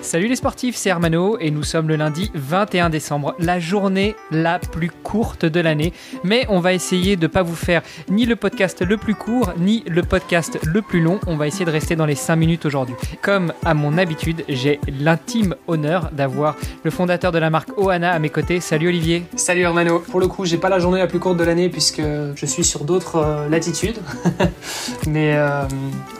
Salut les sportifs, c'est Hermano et nous sommes le lundi 21 décembre, la journée la plus courte de l'année. Mais on va essayer de ne pas vous faire ni le podcast le plus court, ni le podcast le plus long. On va essayer de rester dans les 5 minutes aujourd'hui. Comme à mon habitude, j'ai l'intime honneur d'avoir le fondateur de la marque Ohana à mes côtés. Salut Olivier. Salut Hermano. Pour le coup, j'ai pas la journée la plus courte de l'année puisque je suis sur d'autres euh, latitudes. Mais euh,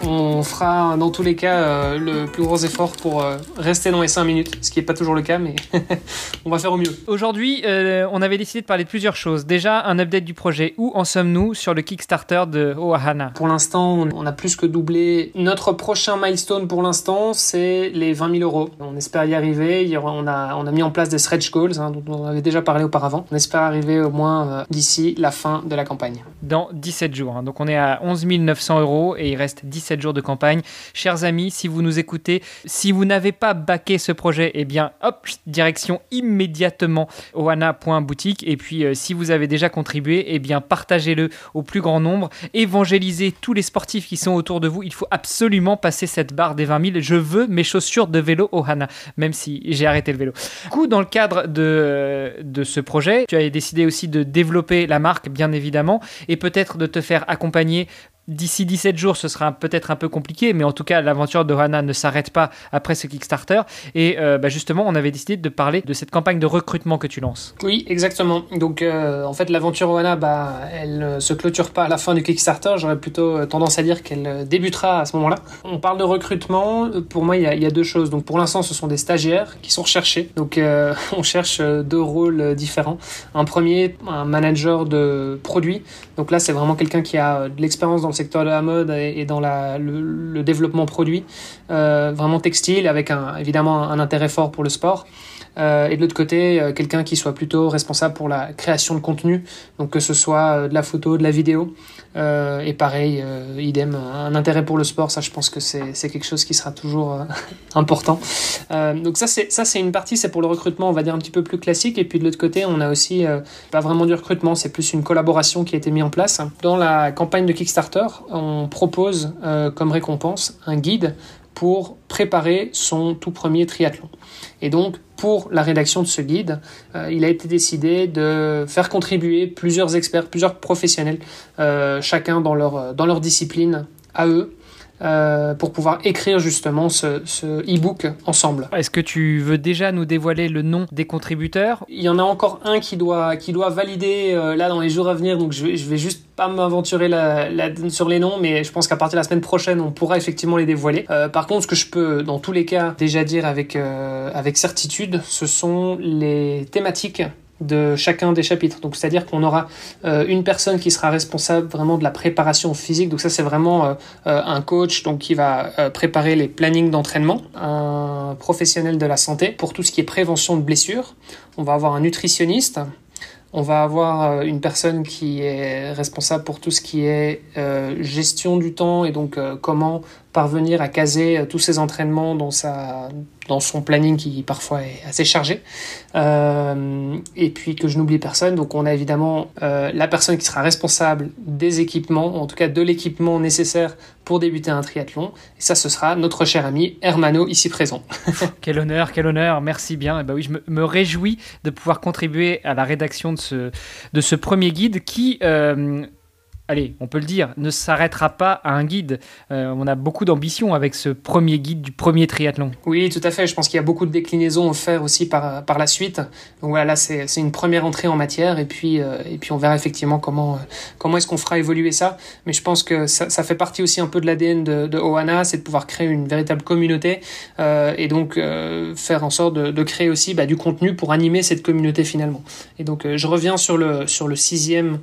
on fera dans tous les cas euh, le plus gros effort pour rester dans les 5 minutes, ce qui n'est pas toujours le cas, mais on va faire au mieux. Aujourd'hui, euh, on avait décidé de parler de plusieurs choses. Déjà, un update du projet. Où en sommes-nous sur le Kickstarter de Ohana? Pour l'instant, on a plus que doublé. Notre prochain milestone pour l'instant, c'est les 20 000 euros. On espère y arriver. On a, on a mis en place des stretch goals, hein, dont on avait déjà parlé auparavant. On espère arriver au moins euh, d'ici la fin de la campagne. Dans 17 jours. Hein. Donc on est à 11 900 euros et il reste 17 jours de campagne. Chers amis, si vous nous écoutez, si vous n'avez pas baquer ce projet, et eh bien, hop, direction immédiatement oana.boutique. Et puis, euh, si vous avez déjà contribué, et eh bien, partagez-le au plus grand nombre. Évangélisez tous les sportifs qui sont autour de vous. Il faut absolument passer cette barre des 20 000. Je veux mes chaussures de vélo Ohana, même si j'ai arrêté le vélo. Du coup, dans le cadre de, de ce projet, tu as décidé aussi de développer la marque, bien évidemment, et peut-être de te faire accompagner D'ici 17 jours, ce sera peut-être un peu compliqué, mais en tout cas, l'aventure de Hana ne s'arrête pas après ce Kickstarter. Et euh, bah, justement, on avait décidé de parler de cette campagne de recrutement que tu lances. Oui, exactement. Donc, euh, en fait, l'aventure Hana, bah, elle ne se clôture pas à la fin du Kickstarter. J'aurais plutôt euh, tendance à dire qu'elle débutera à ce moment-là. On parle de recrutement. Pour moi, il y, a, deux choses. Donc, pour l'instant, ce sont des stagiaires qui sont recherchés. Donc, on cherche deux rôles différents. Un premier, un manager de produits. Donc là, c'est vraiment quelqu'un qui a de l'expérience dans le secteur de la mode et, dans la, le, développement produit, euh, vraiment textile, avec un, évidemment un intérêt fort pour le sport. Euh, et de l'autre côté, euh, quelqu'un qui soit plutôt responsable pour la création de contenu, donc que ce soit de la photo, de la vidéo, et pareil, idem, un intérêt pour le sport, ça je pense que c'est quelque chose qui sera toujours important. donc ça c'est ça c'est une partie, c'est pour le recrutement, on va dire un petit peu plus classique, et puis de l'autre côté, on a aussi pas vraiment du recrutement, c'est plus une collaboration qui a été mise en place. Dans la campagne de Kickstarter, on propose euh, comme récompense un guide pour préparer son tout premier triathlon. Et donc, pour la rédaction de ce guide, euh, il a été décidé de faire contribuer plusieurs experts, plusieurs professionnels, euh, chacun dans leur, dans leur discipline à eux, euh, pour pouvoir écrire justement ce, ce e-book ensemble. Est-ce que tu veux déjà nous dévoiler le nom des contributeurs? Il y en a encore un qui doit, qui doit valider euh, là dans les jours à venir, donc je vais, je vais juste pas m'aventurer la, la, sur les noms, mais je pense qu'à partir de la semaine prochaine, on pourra effectivement les dévoiler. Euh, par contre, ce que je peux dans tous les cas déjà dire avec, avec certitude, ce sont les thématiques de chacun des chapitres. Donc c'est-à-dire qu'on aura euh, une personne qui sera responsable vraiment de la préparation physique. Donc ça c'est vraiment euh, euh, un coach donc qui va préparer les plannings d'entraînement, un professionnel de la santé pour tout ce qui est prévention de blessures. On va avoir un nutritionniste. On va avoir une personne qui est responsable pour tout ce qui est gestion du temps et donc comment parvenir à caser tous ces entraînements dans sa dans son planning qui parfois est assez chargé. Euh, et puis que je n'oublie personne, donc on a évidemment euh, la personne qui sera responsable des équipements, en tout cas de l'équipement nécessaire pour débuter un triathlon. Et ça, ce sera notre cher ami Hermano ici présent. quel honneur, quel honneur, merci bien. Et bah oui, je me, réjouis de pouvoir contribuer à la rédaction de ce, de ce premier guide qui euh, allez, on peut le dire, ne s'arrêtera pas à un guide. Euh, on a beaucoup d'ambition avec ce premier guide du premier triathlon. Oui, tout à fait. Je pense qu'il y a beaucoup de déclinaisons à faire aussi par, par la suite. Donc voilà, là, c'est une première entrée en matière et puis, euh, et puis on verra effectivement comment, euh, comment est-ce qu'on fera évoluer ça. Mais je pense que ça, fait partie aussi un peu de l'ADN de, de Ohana, c'est de pouvoir créer une véritable communauté et donc faire en sorte de, créer aussi bah, du contenu pour animer cette communauté finalement. Et donc je reviens sur le, sur le sixième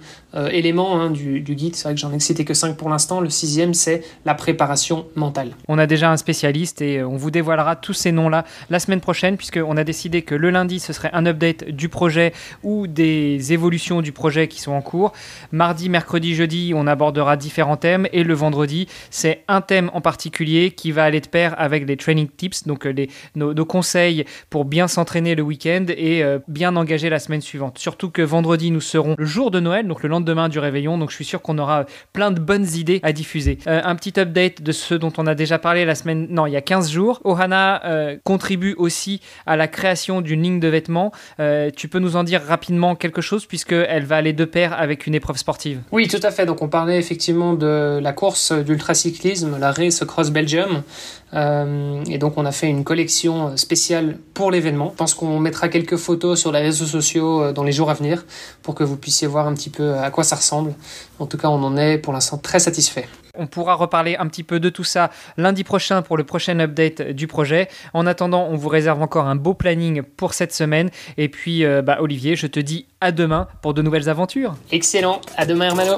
élément hein, du guide. C'est vrai que j'en ai cité que 5 pour l'instant. Le sixième, c'est la préparation mentale. On a déjà un spécialiste et on vous dévoilera tous ces noms-là la semaine prochaine, puisqu'on a décidé que le lundi, ce serait un update du projet ou des évolutions du projet qui sont en cours. Mardi, mercredi, jeudi, on abordera différents thèmes et le vendredi, c'est un thème en particulier qui va aller de pair avec les training tips, donc les, nos, nos conseils pour bien s'entraîner le week-end et euh, bien engager la semaine suivante. Surtout que vendredi, nous serons le jour de Noël, donc le lendemain du réveillon, donc je suis sûr qu'on aura plein de bonnes idées à diffuser. Euh, un petit update de ce dont on a déjà parlé la semaine, non, il y a 15 jours. Ohana euh, contribue aussi à la création d'une ligne de vêtements. tu peux nous en dire rapidement quelque chose puisqu'elle va aller de pair avec une épreuve sportive Oui, tout à fait. Donc on parlait effectivement de la course d'ultracyclisme, la Race Cross Belgium. Et donc on a fait une collection spéciale pour l'événement. Je pense qu'on mettra quelques photos sur les réseaux sociaux euh, dans les jours à venir pour que vous puissiez voir un petit peu à quoi ça ressemble. En tout cas, on en est pour l'instant très satisfait. On pourra reparler un petit peu de tout ça lundi prochain pour le prochain update du projet. En attendant, on vous réserve encore un beau planning pour cette semaine. Et puis, euh, bah, Olivier, je te dis à demain pour de nouvelles aventures. Excellent. À demain, Hermano.